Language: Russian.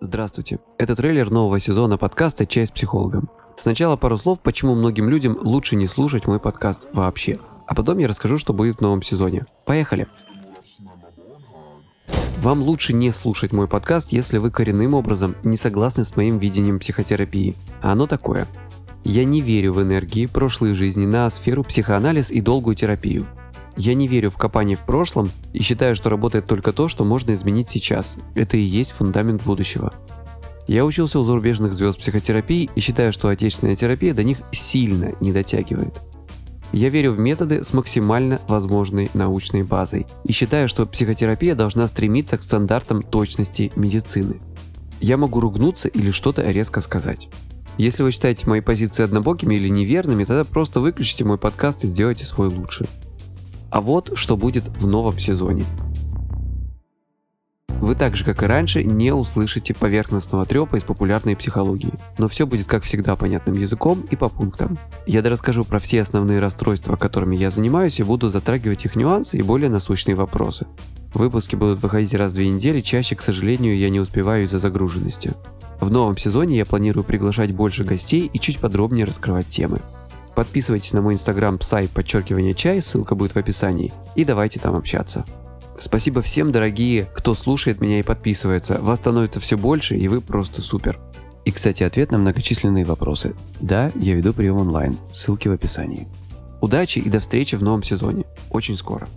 Здравствуйте. Это трейлер нового сезона подкаста «Чай с психологом». Сначала пару слов, почему многим людям лучше не слушать мой подкаст вообще. А потом я расскажу, что будет в новом сезоне. Поехали! Вам лучше не слушать мой подкаст, если вы коренным образом не согласны с моим видением психотерапии. А оно такое. Я не верю в энергии, прошлой жизни, на сферу, психоанализ и долгую терапию. Я не верю в копание в прошлом и считаю, что работает только то, что можно изменить сейчас. Это и есть фундамент будущего. Я учился у зарубежных звезд психотерапии и считаю, что отечественная терапия до них сильно не дотягивает. Я верю в методы с максимально возможной научной базой и считаю, что психотерапия должна стремиться к стандартам точности медицины. Я могу ругнуться или что-то резко сказать. Если вы считаете мои позиции однобокими или неверными, тогда просто выключите мой подкаст и сделайте свой лучше. А вот что будет в новом сезоне. Вы так же, как и раньше, не услышите поверхностного трепа из популярной психологии. Но все будет, как всегда, понятным языком и по пунктам. Я расскажу про все основные расстройства, которыми я занимаюсь, и буду затрагивать их нюансы и более насущные вопросы. Выпуски будут выходить раз в две недели, чаще, к сожалению, я не успеваю из-за загруженности. В новом сезоне я планирую приглашать больше гостей и чуть подробнее раскрывать темы. Подписывайтесь на мой инстаграм псай подчеркивание чай, ссылка будет в описании, и давайте там общаться. Спасибо всем, дорогие, кто слушает меня и подписывается. Вас становится все больше, и вы просто супер. И, кстати, ответ на многочисленные вопросы. Да, я веду прием онлайн. Ссылки в описании. Удачи и до встречи в новом сезоне. Очень скоро.